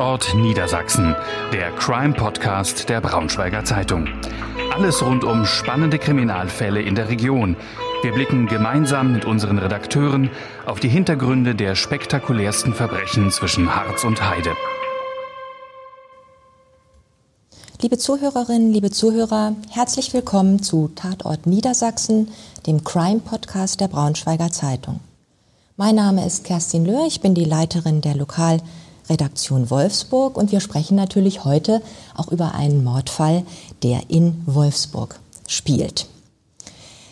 Tatort Niedersachsen, der Crime-Podcast der Braunschweiger Zeitung. Alles rund um spannende Kriminalfälle in der Region. Wir blicken gemeinsam mit unseren Redakteuren auf die Hintergründe der spektakulärsten Verbrechen zwischen Harz und Heide. Liebe Zuhörerinnen, liebe Zuhörer, herzlich willkommen zu Tatort Niedersachsen, dem Crime-Podcast der Braunschweiger Zeitung. Mein Name ist Kerstin Löhr, ich bin die Leiterin der Lokalredaktion Wolfsburg und wir sprechen natürlich heute auch über einen Mordfall, der in Wolfsburg spielt.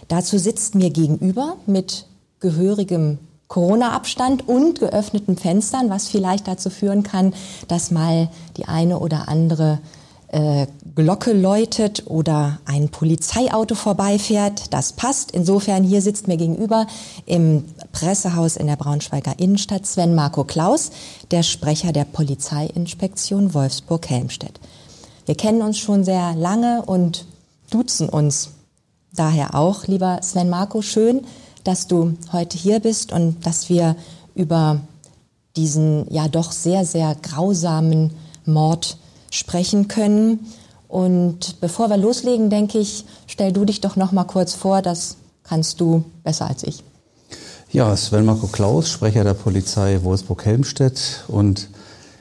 Dazu sitzt mir gegenüber mit gehörigem Corona-Abstand und geöffneten Fenstern, was vielleicht dazu führen kann, dass mal die eine oder andere äh, Glocke läutet oder ein Polizeiauto vorbeifährt. Das passt. Insofern hier sitzt mir gegenüber im Pressehaus in der Braunschweiger Innenstadt Sven Marco Klaus, der Sprecher der Polizeiinspektion Wolfsburg-Helmstedt. Wir kennen uns schon sehr lange und duzen uns daher auch. Lieber Sven Marco, schön, dass du heute hier bist und dass wir über diesen ja doch sehr, sehr grausamen Mord sprechen können. Und bevor wir loslegen, denke ich, stell du dich doch noch mal kurz vor, das kannst du besser als ich. Ja, Sven Marco Klaus, Sprecher der Polizei Wolfsburg-Helmstedt und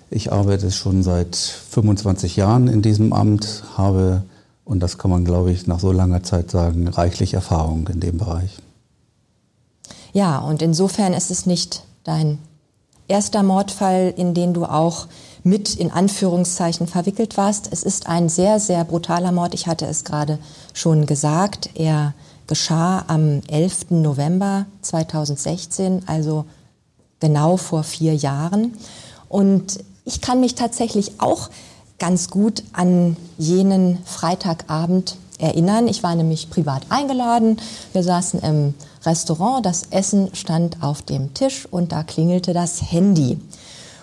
ich arbeite schon seit 25 Jahren in diesem Amt, habe, und das kann man glaube ich nach so langer Zeit sagen, reichlich Erfahrung in dem Bereich. Ja, und insofern ist es nicht dein erster Mordfall, in den du auch mit in Anführungszeichen verwickelt warst. Es ist ein sehr, sehr brutaler Mord. Ich hatte es gerade schon gesagt. Er geschah am 11. November 2016, also genau vor vier Jahren. Und ich kann mich tatsächlich auch ganz gut an jenen Freitagabend erinnern. Ich war nämlich privat eingeladen. Wir saßen im Restaurant, das Essen stand auf dem Tisch und da klingelte das Handy.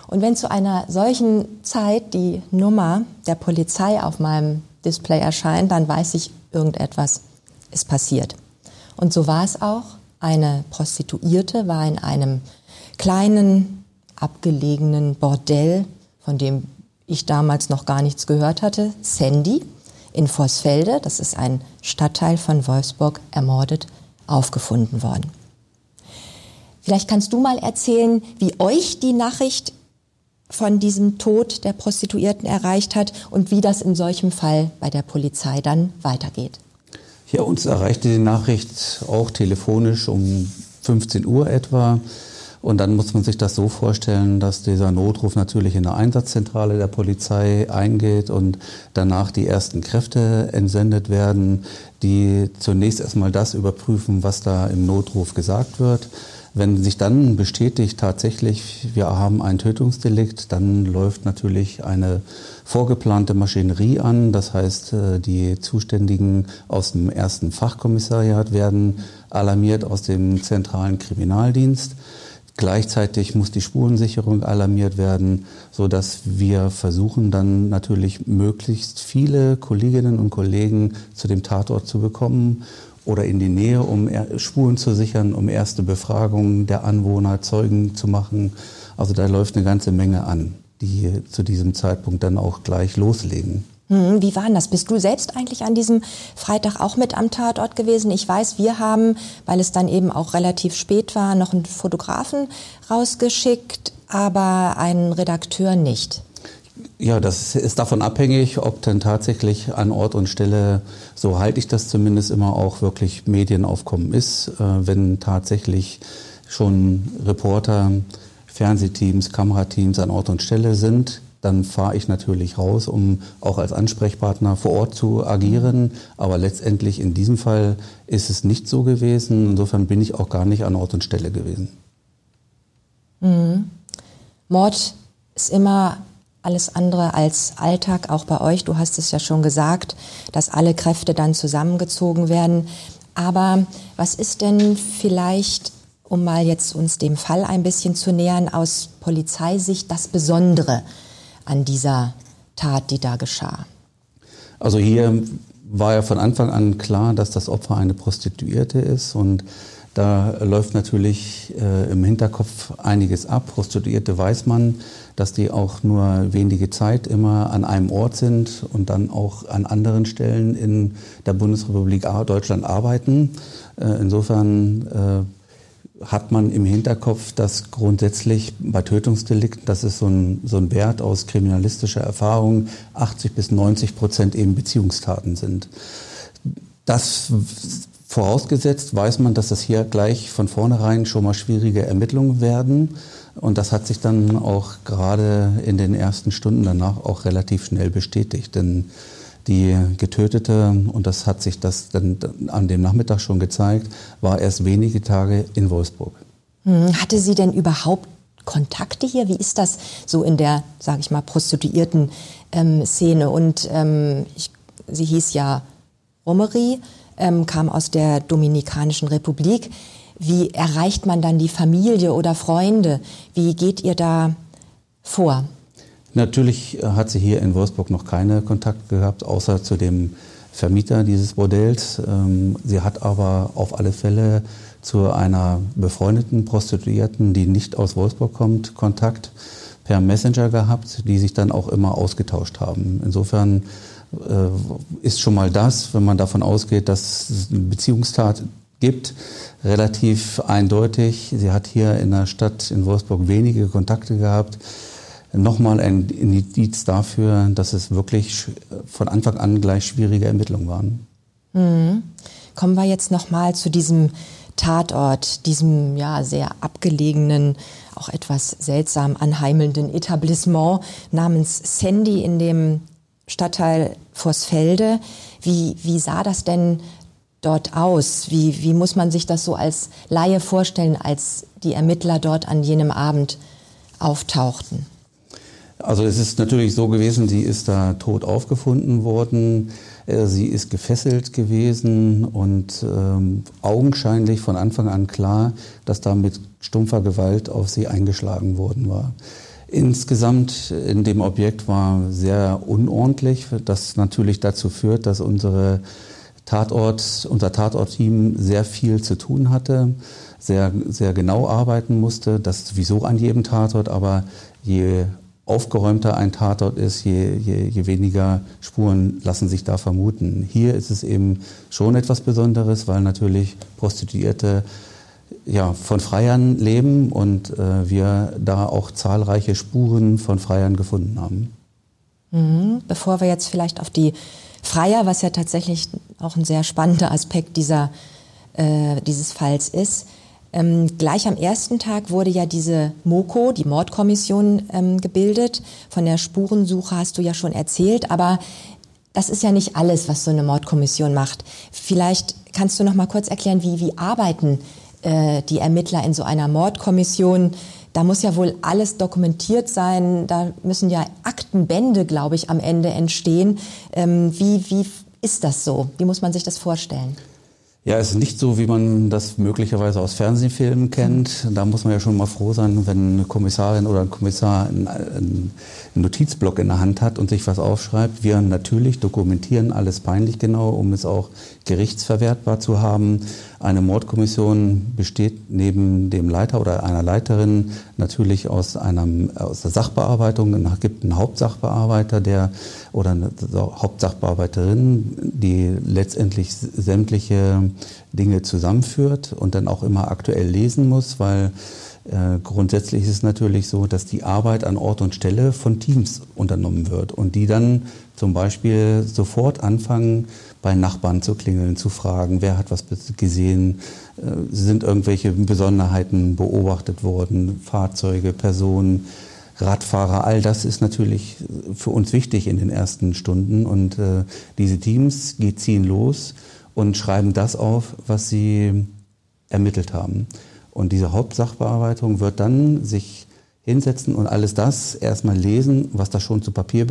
Und wenn zu einer solchen Zeit die Nummer der Polizei auf meinem Display erscheint, dann weiß ich, irgendetwas ist passiert. Und so war es auch. Eine Prostituierte war in einem kleinen, abgelegenen Bordell, von dem ich damals noch gar nichts gehört hatte, Sandy in Vorsfelde, das ist ein Stadtteil von Wolfsburg, ermordet aufgefunden worden. Vielleicht kannst du mal erzählen, wie euch die Nachricht von diesem Tod der Prostituierten erreicht hat und wie das in solchem Fall bei der Polizei dann weitergeht. Ja, uns erreichte die Nachricht auch telefonisch um 15 Uhr etwa. Und dann muss man sich das so vorstellen, dass dieser Notruf natürlich in der Einsatzzentrale der Polizei eingeht und danach die ersten Kräfte entsendet werden, die zunächst erstmal das überprüfen, was da im Notruf gesagt wird. Wenn sich dann bestätigt tatsächlich, wir haben ein Tötungsdelikt, dann läuft natürlich eine vorgeplante Maschinerie an. Das heißt, äh, die Zuständigen aus dem ersten Fachkommissariat werden alarmiert aus dem zentralen Kriminaldienst. Gleichzeitig muss die Spurensicherung alarmiert werden, so dass wir versuchen dann natürlich möglichst viele Kolleginnen und Kollegen zu dem Tatort zu bekommen oder in die Nähe, um Spuren zu sichern, um erste Befragungen der Anwohner, Zeugen zu machen. Also da läuft eine ganze Menge an, die zu diesem Zeitpunkt dann auch gleich loslegen. Hm, wie war denn das? Bist du selbst eigentlich an diesem Freitag auch mit am Tatort gewesen? Ich weiß, wir haben, weil es dann eben auch relativ spät war, noch einen Fotografen rausgeschickt, aber einen Redakteur nicht. Ja, das ist davon abhängig, ob dann tatsächlich an Ort und Stelle, so halte ich das zumindest immer auch wirklich Medienaufkommen ist, äh, wenn tatsächlich schon Reporter, Fernsehteams, Kamerateams an Ort und Stelle sind, dann fahre ich natürlich raus, um auch als Ansprechpartner vor Ort zu agieren. Aber letztendlich in diesem Fall ist es nicht so gewesen. Insofern bin ich auch gar nicht an Ort und Stelle gewesen. Mhm. Mord ist immer alles andere als Alltag, auch bei euch. Du hast es ja schon gesagt, dass alle Kräfte dann zusammengezogen werden. Aber was ist denn vielleicht, um mal jetzt uns dem Fall ein bisschen zu nähern, aus Polizeisicht das Besondere an dieser Tat, die da geschah? Also hier war ja von Anfang an klar, dass das Opfer eine Prostituierte ist und Da läuft natürlich äh, im Hinterkopf einiges ab. Prostituierte weiß man, dass die auch nur wenige Zeit immer an einem Ort sind und dann auch an anderen Stellen in der Bundesrepublik Deutschland arbeiten. Äh, insofern äh, hat man im Hinterkopf, dass grundsätzlich bei Tötungsdelikten, das ist so ein, so ein Wert aus kriminalistischer Erfahrung, 80 bis 90 Prozent eben Beziehungstaten sind. Das vorausgesetzt weiß man, dass das hier gleich von vornherein schon mal schwierige Ermittlungen werden. Und das hat sich dann auch gerade in den ersten Stunden danach auch relativ schnell bestätigt. Denn die Getötete, und das hat sich das dann an dem Nachmittag schon gezeigt, war erst wenige Tage in Wolfsburg. Hm, hatte sie denn überhaupt Kontakte hier? Wie ist das so in der, sage ich mal, prostituierten ähm, Szene? Und ähm, ich, sie hieß ja Romery, ähm, kam aus der Dominikanischen Republik. Wie erreicht man dann die Familie oder Freunde? Wie geht ihr da vor? Natürlich hat sie hier in Wolfsburg noch keine Kontakte gehabt, außer zu dem Vermieter dieses Bordells. Ähm, sie hat aber auf alle Fälle zu einer befreundeten Prostituierten, die nicht aus Wolfsburg kommt, Kontakt per Messenger gehabt, die sich dann auch immer ausgetauscht haben. Insofern ist schon mal das, wenn man davon ausgeht, dass es eine Beziehungstat gibt, relativ eindeutig. Sie hat hier in der Stadt in Wolfsburg wenige Kontakte gehabt. Nochmal ein Indiz dafür, dass es wirklich von Anfang an gleich schwierige Ermittlungen waren. Mhm. Kommen wir jetzt nochmal zu diesem Tatort, diesem ja sehr abgelegenen, auch etwas seltsam anheimelnden Etablissement namens Sandy in dem Stadtteil Vorsfelde. Wie, wie sah das denn dort aus? Wie, wie muss man sich das so als Laie vorstellen, als die Ermittler dort an jenem Abend auftauchten? Also es ist natürlich so gewesen, sie ist da tot aufgefunden worden. Äh, sie ist gefesselt gewesen und ähm, augenscheinlich von Anfang an klar, dass da mit stumpfer Gewalt auf sie eingeschlagen worden war. Insgesamt in dem Objekt war sehr unordentlich, das natürlich dazu führt, dass unsere Tatort, unser Tatortteam sehr viel zu tun hatte, sehr, sehr genau arbeiten musste. Das sowieso an jedem Tatort, aber je aufgeräumter ein Tatort ist, je, je, je weniger Spuren lassen sich da vermuten. Hier ist es eben schon etwas Besonderes, weil natürlich Prostituierte ja, von Freiern leben und äh, wir da auch zahlreiche Spuren von Freiern gefunden haben. Mhm. Bevor wir jetzt vielleicht auf die Freier, was ja tatsächlich auch ein sehr spannender Aspekt dieser, äh, dieses Falls ist, ähm, gleich am ersten Tag wurde ja diese MOKO, die Mordkommission, ähm, gebildet. Von der Spurensuche hast du ja schon erzählt, aber das ist ja nicht alles, was so eine Mordkommission macht. Vielleicht kannst du noch mal kurz erklären, wie, wie arbeiten äh, die Ermittler in so einer Mordkommission. Da muss ja wohl alles dokumentiert sein. Da müssen ja Aktenbände, glaube ich, am Ende entstehen. Ähm, wie, wie ist das so? Wie muss man sich das vorstellen? Ja, es ist nicht so, wie man das möglicherweise aus Fernsehfilmen kennt. Da muss man ja schon mal froh sein, wenn eine Kommissarin oder ein Kommissar einen, einen Notizblock in der Hand hat und sich was aufschreibt. Wir natürlich dokumentieren alles peinlich genau, um es auch gerichtsverwertbar zu haben. Eine Mordkommission besteht neben dem Leiter oder einer Leiterin natürlich aus einem aus der Sachbearbeitung. Es gibt einen Hauptsachbearbeiter, der oder eine Hauptsachbearbeiterin, die letztendlich sämtliche Dinge zusammenführt und dann auch immer aktuell lesen muss, weil äh, grundsätzlich ist es natürlich so, dass die Arbeit an Ort und Stelle von Teams unternommen wird und die dann zum Beispiel sofort anfangen, bei Nachbarn zu klingeln, zu fragen, wer hat was gesehen, äh, sind irgendwelche Besonderheiten beobachtet worden, Fahrzeuge, Personen, Radfahrer, all das ist natürlich für uns wichtig in den ersten Stunden und äh, diese Teams ziehen los und schreiben das auf, was sie ermittelt haben. Und diese Hauptsachbearbeitung wird dann sich hinsetzen und alles das erstmal lesen, was da schon zu Papier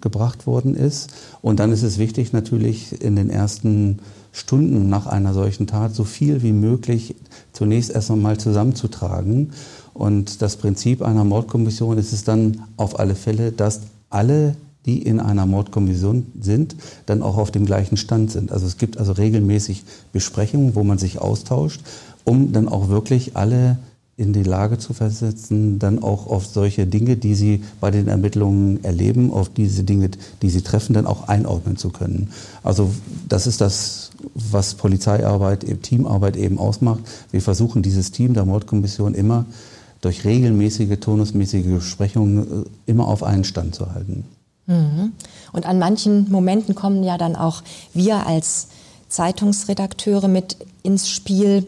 gebracht worden ist. Und dann ist es wichtig natürlich in den ersten Stunden nach einer solchen Tat so viel wie möglich zunächst erst einmal zusammenzutragen. Und das Prinzip einer Mordkommission ist es dann auf alle Fälle, dass alle die in einer Mordkommission sind, dann auch auf dem gleichen Stand sind. Also es gibt also regelmäßig Besprechungen, wo man sich austauscht, um dann auch wirklich alle in die Lage zu versetzen, dann auch auf solche Dinge, die sie bei den Ermittlungen erleben, auf diese Dinge, die sie treffen, dann auch einordnen zu können. Also das ist das, was Polizeiarbeit, Teamarbeit eben ausmacht. Wir versuchen dieses Team der Mordkommission immer durch regelmäßige, tonusmäßige Besprechungen äh, immer auf einen Stand zu halten. Mhm. Und an manchen Momenten kommen ja dann auch wir als Zeitungsredakteure mit ins Spiel,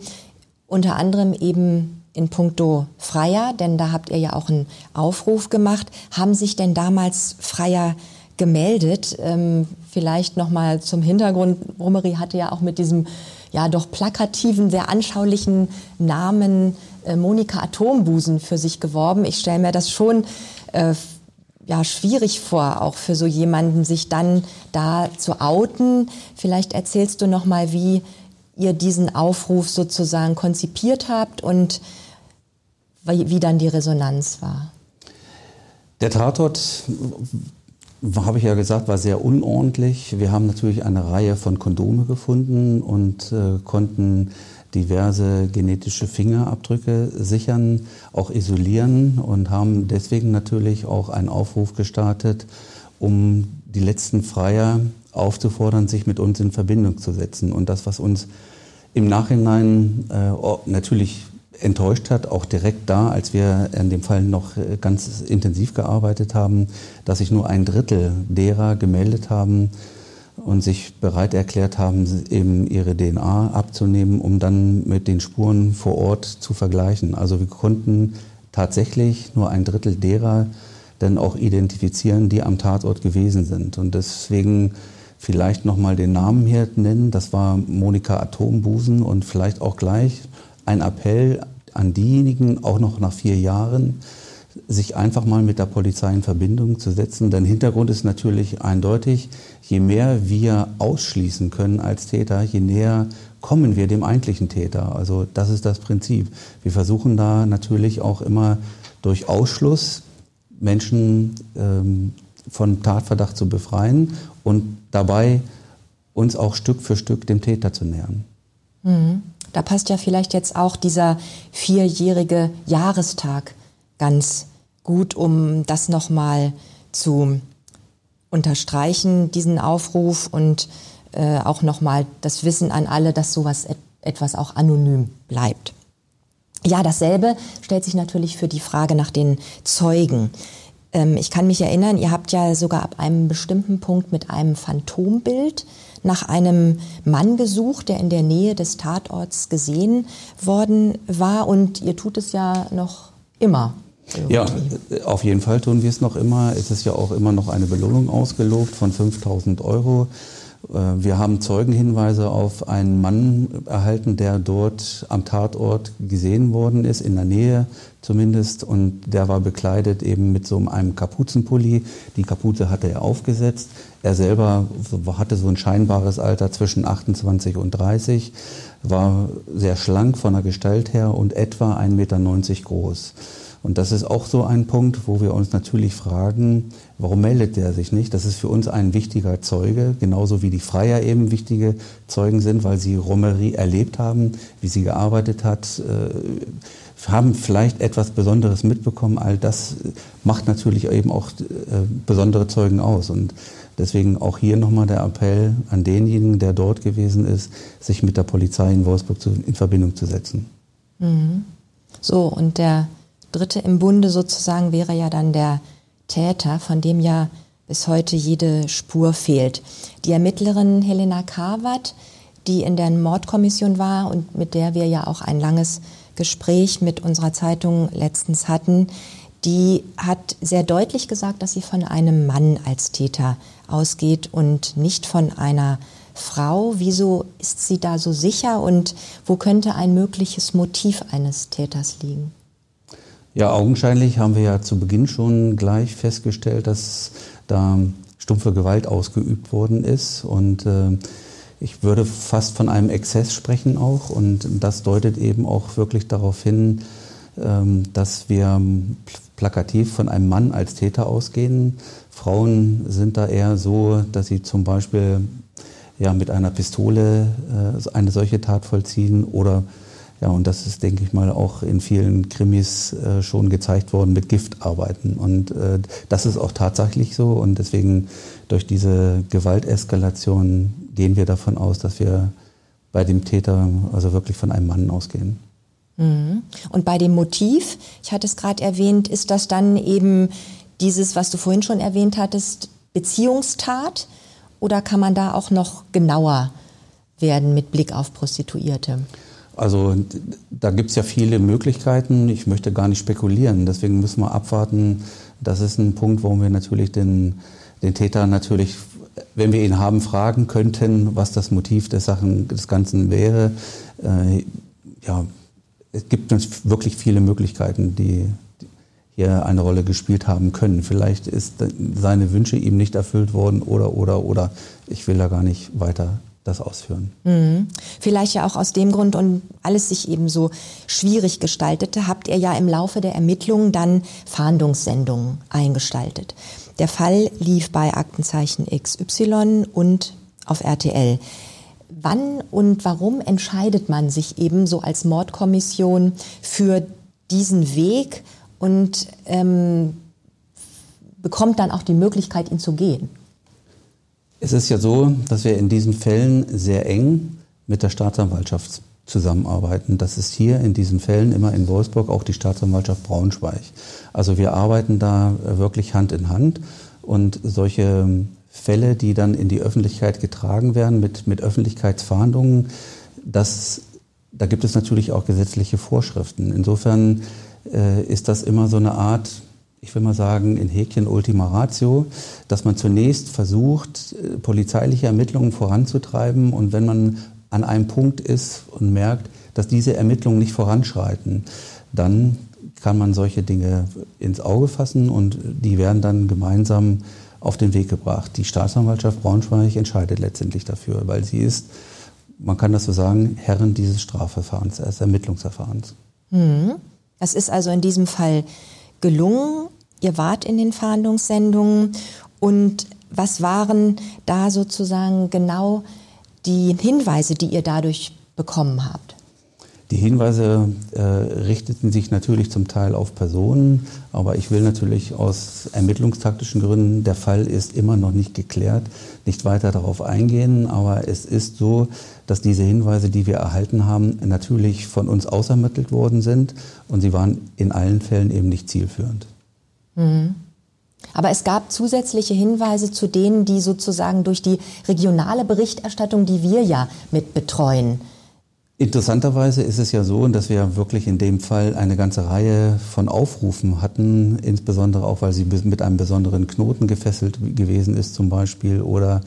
unter anderem eben in puncto Freier, denn da habt ihr ja auch einen Aufruf gemacht. Haben sich denn damals Freier gemeldet? Ähm, vielleicht nochmal zum Hintergrund. Rummery hatte ja auch mit diesem ja doch plakativen, sehr anschaulichen Namen äh, Monika Atombusen für sich geworben. Ich stelle mir das schon äh, ja, schwierig vor, auch für so jemanden, sich dann da zu outen. Vielleicht erzählst du noch mal, wie ihr diesen Aufruf sozusagen konzipiert habt und wie, wie dann die Resonanz war. Der Tatort, habe ich ja gesagt, war sehr unordentlich. Wir haben natürlich eine Reihe von Kondome gefunden und äh, konnten diverse genetische Fingerabdrücke sichern, auch isolieren und haben deswegen natürlich auch einen Aufruf gestartet, um die letzten Freier aufzufordern, sich mit uns in Verbindung zu setzen. Und das, was uns im Nachhinein äh, natürlich enttäuscht hat, auch direkt da, als wir in dem Fall noch äh, ganz intensiv gearbeitet haben, dass sich nur ein Drittel derer gemeldet haben, und sich bereit erklärt haben, eben ihre DNA abzunehmen, um dann mit den Spuren vor Ort zu vergleichen. Also wir konnten tatsächlich nur ein Drittel derer dann auch identifizieren, die am Tatort gewesen sind. Und deswegen vielleicht nochmal den Namen hier nennen. Das war Monika Atombusen und vielleicht auch gleich ein Appell an diejenigen, auch noch nach vier Jahren, sich einfach mal mit der Polizei in Verbindung zu setzen. Denn Hintergrund ist natürlich eindeutig, je mehr wir ausschließen können als Täter, je näher kommen wir dem eigentlichen Täter. Also das ist das Prinzip. Wir versuchen da natürlich auch immer durch Ausschluss Menschen ähm, von Tatverdacht zu befreien und dabei uns auch Stück für Stück dem Täter zu nähern. Mhm. Da passt ja vielleicht jetzt auch dieser vierjährige Jahrestag ganz gut, um das nochmal zu unterstreichen, diesen Aufruf und äh, auch nochmal das Wissen an alle, dass sowas et etwas auch anonym bleibt. Ja, dasselbe stellt sich natürlich für die Frage nach den Zeugen. Ähm, ich kann mich erinnern, ihr habt ja sogar ab einem bestimmten Punkt mit einem Phantombild nach einem Mann gesucht, der in der Nähe des Tatorts gesehen worden war. Und ihr tut es ja noch immer. Ja, auf jeden Fall tun wir es noch immer. Es ist ja auch immer noch eine Belohnung ausgelobt von 5000 Euro. Äh, wir haben Zeugenhinweise auf einen Mann erhalten, der dort am Tatort gesehen worden ist, in der Nähe zumindest. Und der war bekleidet eben mit so einem Kapuzenpulli. Die Kapuze hatte er aufgesetzt. Er selber hatte so ein scheinbares Alter zwischen 28 und 30, war sehr schlank von der Gestalt her und etwa 1,90 Meter groß. Und das ist auch so ein Punkt, wo wir uns natürlich fragen, warum meldet der sich nicht? Das ist für uns ein wichtiger Zeuge, genauso wie die Freier eben wichtige Zeugen sind, weil sie Romerie erlebt haben, wie sie gearbeitet hat, äh, haben vielleicht etwas Besonderes mitbekommen. All das macht natürlich eben auch äh, besondere Zeugen aus. Und deswegen auch hier nochmal der Appell an denjenigen, der dort gewesen ist, sich mit der Polizei in Wolfsburg in Verbindung zu setzen. Mhm. So, und der Dritte im Bunde sozusagen wäre ja dann der Täter, von dem ja bis heute jede Spur fehlt. Die Ermittlerin Helena Karwat, die in der Mordkommission war und mit der wir ja auch ein langes Gespräch mit unserer Zeitung letztens hatten, die hat sehr deutlich gesagt, dass sie von einem Mann als Täter ausgeht und nicht von einer Frau. Wieso ist sie da so sicher und wo könnte ein mögliches Motiv eines Täters liegen? Ja, augenscheinlich haben wir ja zu Beginn schon gleich festgestellt, dass da stumpfe Gewalt ausgeübt worden ist. Und äh, ich würde fast von einem Exzess sprechen auch. Und das deutet eben auch wirklich darauf hin, ähm, dass wir plakativ von einem Mann als Täter ausgehen. Frauen sind da eher so, dass sie zum Beispiel ja, mit einer Pistole äh, eine solche Tat vollziehen oder ja, und das ist, denke ich mal, auch in vielen Krimis äh, schon gezeigt worden, mit Gift arbeiten. Und äh, das ist auch tatsächlich so. Und deswegen durch diese Gewalteskalation gehen wir davon aus, dass wir bei dem Täter also wirklich von einem Mann ausgehen. Mhm. Und bei dem Motiv, ich hatte es gerade erwähnt, ist das dann eben dieses, was du vorhin schon erwähnt hattest, Beziehungstat? Oder kann man da auch noch genauer werden mit Blick auf Prostituierte? Also da gibt es ja viele Möglichkeiten. Ich möchte gar nicht spekulieren. Deswegen müssen wir abwarten. Das ist ein Punkt, wo wir natürlich den, den Täter natürlich, wenn wir ihn haben, fragen könnten, was das Motiv des, Sachen, des Ganzen wäre. Äh, ja, es gibt wirklich viele Möglichkeiten, die hier eine Rolle gespielt haben können. Vielleicht ist seine Wünsche ihm nicht erfüllt worden oder, oder, oder. Ich will da gar nicht weiter das ausführen. Mhm. Vielleicht ja auch aus dem Grund und alles sich eben so schwierig gestaltete, habt ihr ja im Laufe der Ermittlungen dann Fahndungssendungen eingestaltet. Der Fall lief bei Aktenzeichen XY und auf RTL. Wann und warum entscheidet man sich eben so als Mordkommission für diesen Weg und ähm, bekommt dann auch die Möglichkeit, ihn zu gehen? Es ist ja so, dass wir in diesen Fällen sehr eng mit der Staatsanwaltschaft zusammenarbeiten. Das ist hier in diesen Fällen immer in Wolfsburg auch die Staatsanwaltschaft Braunschweig. Also wir arbeiten da wirklich Hand in Hand und solche Fälle, die dann in die Öffentlichkeit getragen werden mit, mit Öffentlichkeitsfahndungen, das, da gibt es natürlich auch gesetzliche Vorschriften. Insofern äh, ist das immer so eine Art ich will mal sagen, in Häkchen Ultima Ratio, dass man zunächst versucht, äh, polizeiliche Ermittlungen voranzutreiben und wenn man an einem Punkt ist und merkt, dass diese Ermittlungen nicht voranschreiten, dann kann man solche Dinge ins Auge fassen und die werden dann gemeinsam auf den Weg gebracht. Die Staatsanwaltschaft Braunschweig entscheidet letztendlich dafür, weil sie ist, man kann das so sagen, Herrin dieses Strafverfahrens, des Ermittlungsverfahrens. Mhm. Das ist also in diesem Fall gelungen. Ihr wart in den Fahndungssendungen und was waren da sozusagen genau die Hinweise, die ihr dadurch bekommen habt? Die Hinweise äh, richteten sich natürlich zum Teil auf Personen, aber ich will natürlich aus ermittlungstaktischen Gründen, der Fall ist immer noch nicht geklärt, nicht weiter darauf eingehen. Aber es ist so, dass diese Hinweise, die wir erhalten haben, natürlich von uns ausermittelt worden sind und sie waren in allen Fällen eben nicht zielführend. Mhm. Aber es gab zusätzliche Hinweise zu denen, die sozusagen durch die regionale Berichterstattung, die wir ja mit betreuen, Interessanterweise ist es ja so, dass wir wirklich in dem Fall eine ganze Reihe von Aufrufen hatten, insbesondere auch, weil sie mit einem besonderen Knoten gefesselt gewesen ist zum Beispiel oder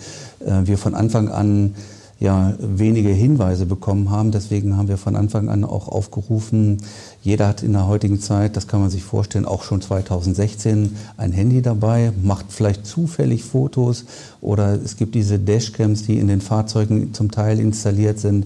äh, wir von Anfang an ja wenige Hinweise bekommen haben. Deswegen haben wir von Anfang an auch aufgerufen, jeder hat in der heutigen Zeit, das kann man sich vorstellen, auch schon 2016 ein Handy dabei, macht vielleicht zufällig Fotos oder es gibt diese Dashcams, die in den Fahrzeugen zum Teil installiert sind.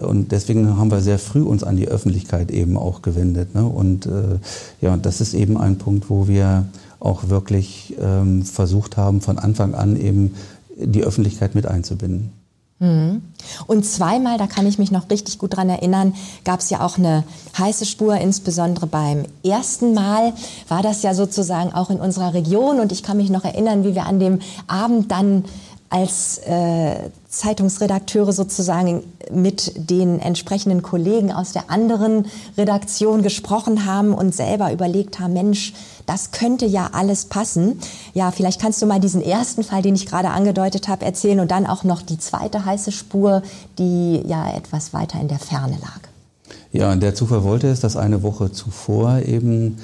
Und deswegen haben wir sehr früh uns an die Öffentlichkeit eben auch gewendet. Ne? Und äh, ja, das ist eben ein Punkt, wo wir auch wirklich ähm, versucht haben, von Anfang an eben die Öffentlichkeit mit einzubinden. Mhm. Und zweimal, da kann ich mich noch richtig gut dran erinnern, gab es ja auch eine heiße Spur, insbesondere beim ersten Mal war das ja sozusagen auch in unserer Region und ich kann mich noch erinnern, wie wir an dem Abend dann als äh, Zeitungsredakteure sozusagen mit den entsprechenden Kollegen aus der anderen Redaktion gesprochen haben und selber überlegt haben, Mensch, das könnte ja alles passen. Ja, vielleicht kannst du mal diesen ersten Fall, den ich gerade angedeutet habe, erzählen und dann auch noch die zweite heiße Spur, die ja etwas weiter in der Ferne lag. Ja, der Zufall wollte es, dass eine Woche zuvor eben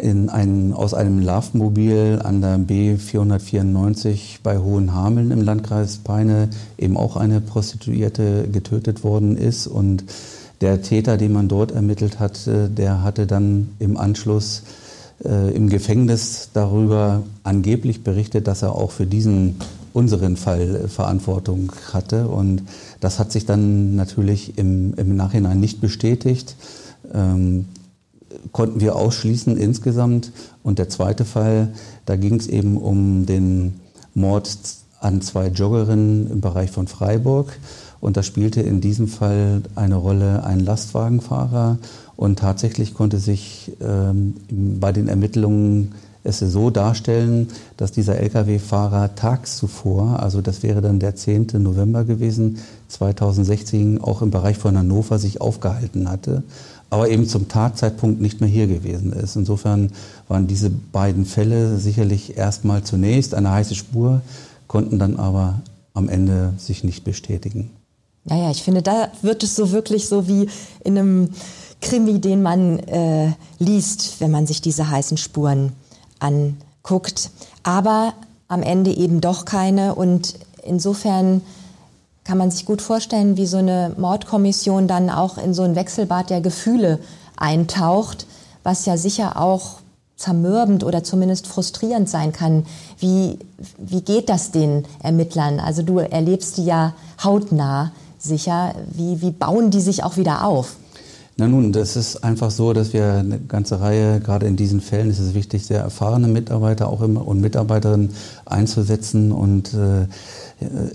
in ein, aus einem Laftmobil an der B494 bei Hohenhameln im Landkreis Peine eben auch eine Prostituierte getötet worden ist. Und der Täter, den man dort ermittelt hat, der hatte dann im Anschluss äh, im Gefängnis darüber angeblich berichtet, dass er auch für diesen unseren Fall Verantwortung hatte. Und das hat sich dann natürlich im, im Nachhinein nicht bestätigt. Ähm, konnten wir ausschließen insgesamt. Und der zweite Fall, da ging es eben um den Mord an zwei Joggerinnen im Bereich von Freiburg. Und da spielte in diesem Fall eine Rolle ein Lastwagenfahrer. Und tatsächlich konnte sich ähm, bei den Ermittlungen es so darstellen, dass dieser Lkw-Fahrer tags zuvor, also das wäre dann der 10. November gewesen, 2016, auch im Bereich von Hannover sich aufgehalten hatte, aber eben zum Tatzeitpunkt nicht mehr hier gewesen ist. Insofern waren diese beiden Fälle sicherlich erstmal zunächst eine heiße Spur, konnten dann aber am Ende sich nicht bestätigen. Naja, ich finde, da wird es so wirklich so wie in einem Krimi, den man äh, liest, wenn man sich diese heißen Spuren anguckt. Aber am Ende eben doch keine. Und insofern kann man sich gut vorstellen, wie so eine Mordkommission dann auch in so ein Wechselbad der Gefühle eintaucht, was ja sicher auch zermürbend oder zumindest frustrierend sein kann. Wie, wie geht das den Ermittlern? Also du erlebst die ja hautnah sicher. Wie, wie bauen die sich auch wieder auf? Na nun, das ist einfach so, dass wir eine ganze Reihe, gerade in diesen Fällen ist es wichtig, sehr erfahrene Mitarbeiter auch immer und Mitarbeiterinnen einzusetzen. Und äh,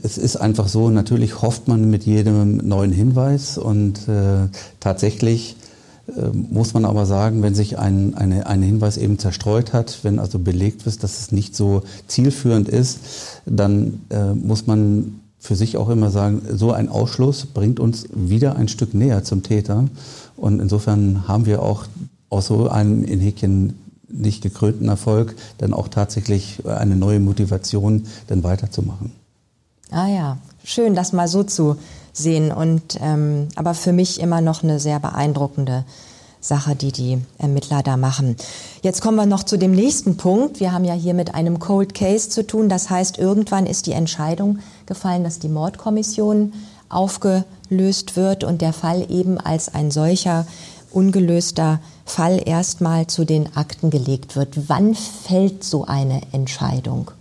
es ist einfach so, natürlich hofft man mit jedem neuen Hinweis und äh, tatsächlich äh, muss man aber sagen, wenn sich ein, eine, ein Hinweis eben zerstreut hat, wenn also belegt ist, dass es nicht so zielführend ist, dann äh, muss man für sich auch immer sagen, so ein Ausschluss bringt uns wieder ein Stück näher zum Täter. Und insofern haben wir auch aus so einem in Häkchen nicht gekrönten Erfolg dann auch tatsächlich eine neue Motivation, dann weiterzumachen. Ah ja, schön, das mal so zu sehen. Und ähm, aber für mich immer noch eine sehr beeindruckende Sache, die die Ermittler da machen. Jetzt kommen wir noch zu dem nächsten Punkt. Wir haben ja hier mit einem Cold Case zu tun. Das heißt, irgendwann ist die Entscheidung gefallen, dass die Mordkommission aufgelöst wird und der Fall eben als ein solcher ungelöster Fall erstmal zu den Akten gelegt wird. Wann fällt so eine Entscheidung?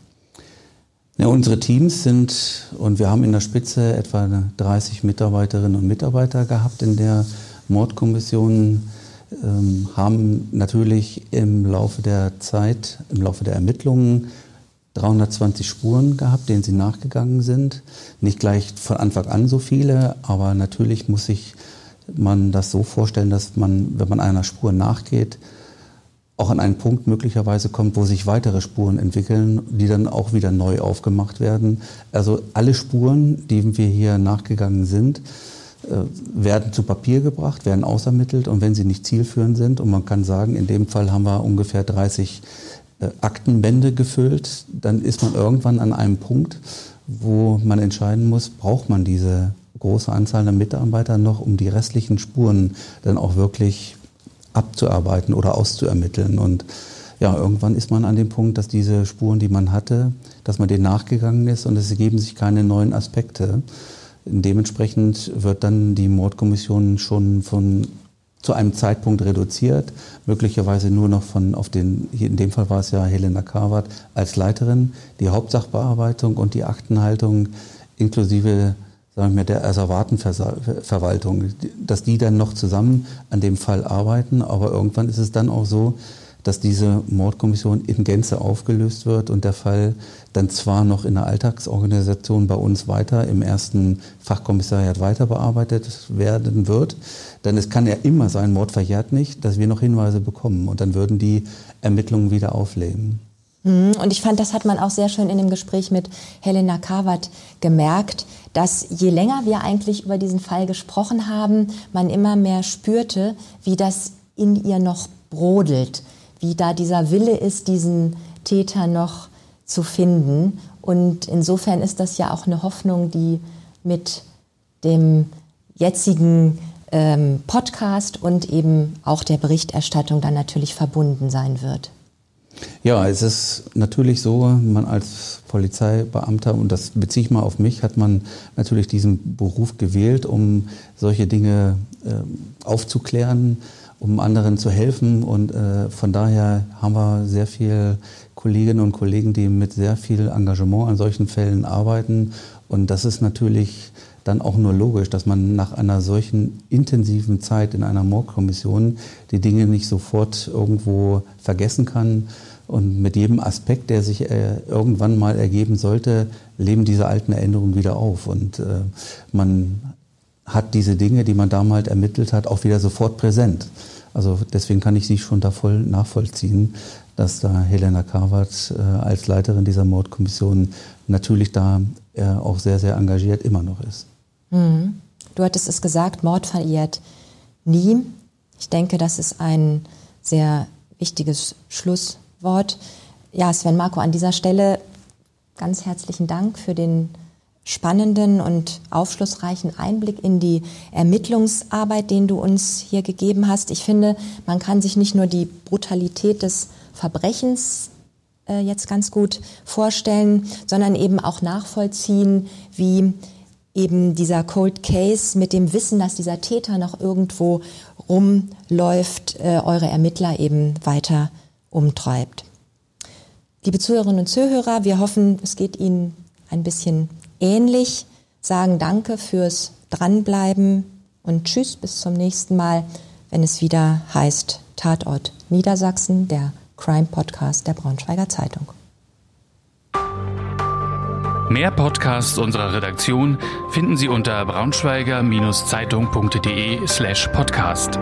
Ja, unsere Teams sind, und wir haben in der Spitze etwa 30 Mitarbeiterinnen und Mitarbeiter gehabt in der Mordkommission, ähm, haben natürlich im Laufe der Zeit, im Laufe der Ermittlungen 320 Spuren gehabt, denen sie nachgegangen sind. Nicht gleich von Anfang an so viele, aber natürlich muss sich man das so vorstellen, dass man, wenn man einer Spur nachgeht, auch an einen Punkt möglicherweise kommt, wo sich weitere Spuren entwickeln, die dann auch wieder neu aufgemacht werden. Also alle Spuren, die wir hier nachgegangen sind, äh, werden zu Papier gebracht, werden ausermittelt und wenn sie nicht zielführend sind, und man kann sagen, in dem Fall haben wir ungefähr 30 äh, Aktenbände gefüllt, dann ist man irgendwann an einem Punkt, wo man entscheiden muss, braucht man diese große Anzahl der Mitarbeiter noch, um die restlichen Spuren dann auch wirklich abzuarbeiten oder auszuermitteln. Und ja, irgendwann ist man an dem Punkt, dass diese Spuren, die man hatte, dass man denen nachgegangen ist und es ergeben sich keine neuen Aspekte. Dementsprechend wird dann die Mordkommission schon von zu einem Zeitpunkt reduziert, möglicherweise nur noch von auf den, hier in dem Fall war es ja Helena Karwart als Leiterin, die Hauptsachbearbeitung und die Aktenhaltung inklusive sagen wir, der Asservatenverwaltung, dass die dann noch zusammen an dem Fall arbeiten, aber irgendwann ist es dann auch so, dass diese Mordkommission in Gänze aufgelöst wird und der Fall dann zwar noch in der Alltagsorganisation bei uns weiter im ersten Fachkommissariat weiter bearbeitet werden wird, denn es kann ja immer sein, Mord verjährt nicht, dass wir noch Hinweise bekommen und dann würden die Ermittlungen wieder aufleben. Mhm. Und ich fand, das hat man auch sehr schön in dem Gespräch mit Helena Kawat gemerkt, dass je länger wir eigentlich über diesen Fall gesprochen haben, man immer mehr spürte, wie das in ihr noch brodelt, wie da dieser Wille ist, diesen Täter noch zu finden. Und insofern ist das ja auch eine Hoffnung, die mit dem jetzigen ähm, Podcast und eben auch der Berichterstattung dann natürlich verbunden sein wird. Ja, es ist natürlich so, man als Polizeibeamter, und das beziehe ich mal auf mich, hat man natürlich diesen Beruf gewählt, um solche Dinge äh, aufzuklären, um anderen zu helfen. Und äh, von daher haben wir sehr viele Kolleginnen und Kollegen, die mit sehr viel Engagement an solchen Fällen arbeiten. Und das ist natürlich dann auch nur logisch, dass man nach einer solchen intensiven Zeit in einer Mordkommission die Dinge nicht sofort irgendwo vergessen kann. Und mit jedem Aspekt, der sich äh, irgendwann mal ergeben sollte, leben diese alten Erinnerungen wieder auf. Und äh, man hat diese Dinge, die man damals ermittelt hat, auch wieder sofort präsent. Also deswegen kann ich sie schon da voll nachvollziehen, dass da Helena Karwart äh, als Leiterin dieser Mordkommission natürlich da äh, auch sehr, sehr engagiert immer noch ist. Mhm. Du hattest es gesagt, Mord verliert nie. Ich denke, das ist ein sehr wichtiges Schlusswort. Ja, Sven Marco, an dieser Stelle ganz herzlichen Dank für den spannenden und aufschlussreichen Einblick in die Ermittlungsarbeit, den du uns hier gegeben hast. Ich finde, man kann sich nicht nur die Brutalität des Verbrechens äh, jetzt ganz gut vorstellen, sondern eben auch nachvollziehen, wie eben dieser Cold Case mit dem Wissen, dass dieser Täter noch irgendwo rumläuft, äh, eure Ermittler eben weiter umtreibt. Liebe Zuhörerinnen und Zuhörer, wir hoffen, es geht Ihnen ein bisschen ähnlich, sagen Danke fürs Dranbleiben und Tschüss bis zum nächsten Mal, wenn es wieder heißt Tatort Niedersachsen, der Crime Podcast der Braunschweiger Zeitung. Mehr Podcasts unserer Redaktion finden Sie unter braunschweiger-zeitung.de slash podcast.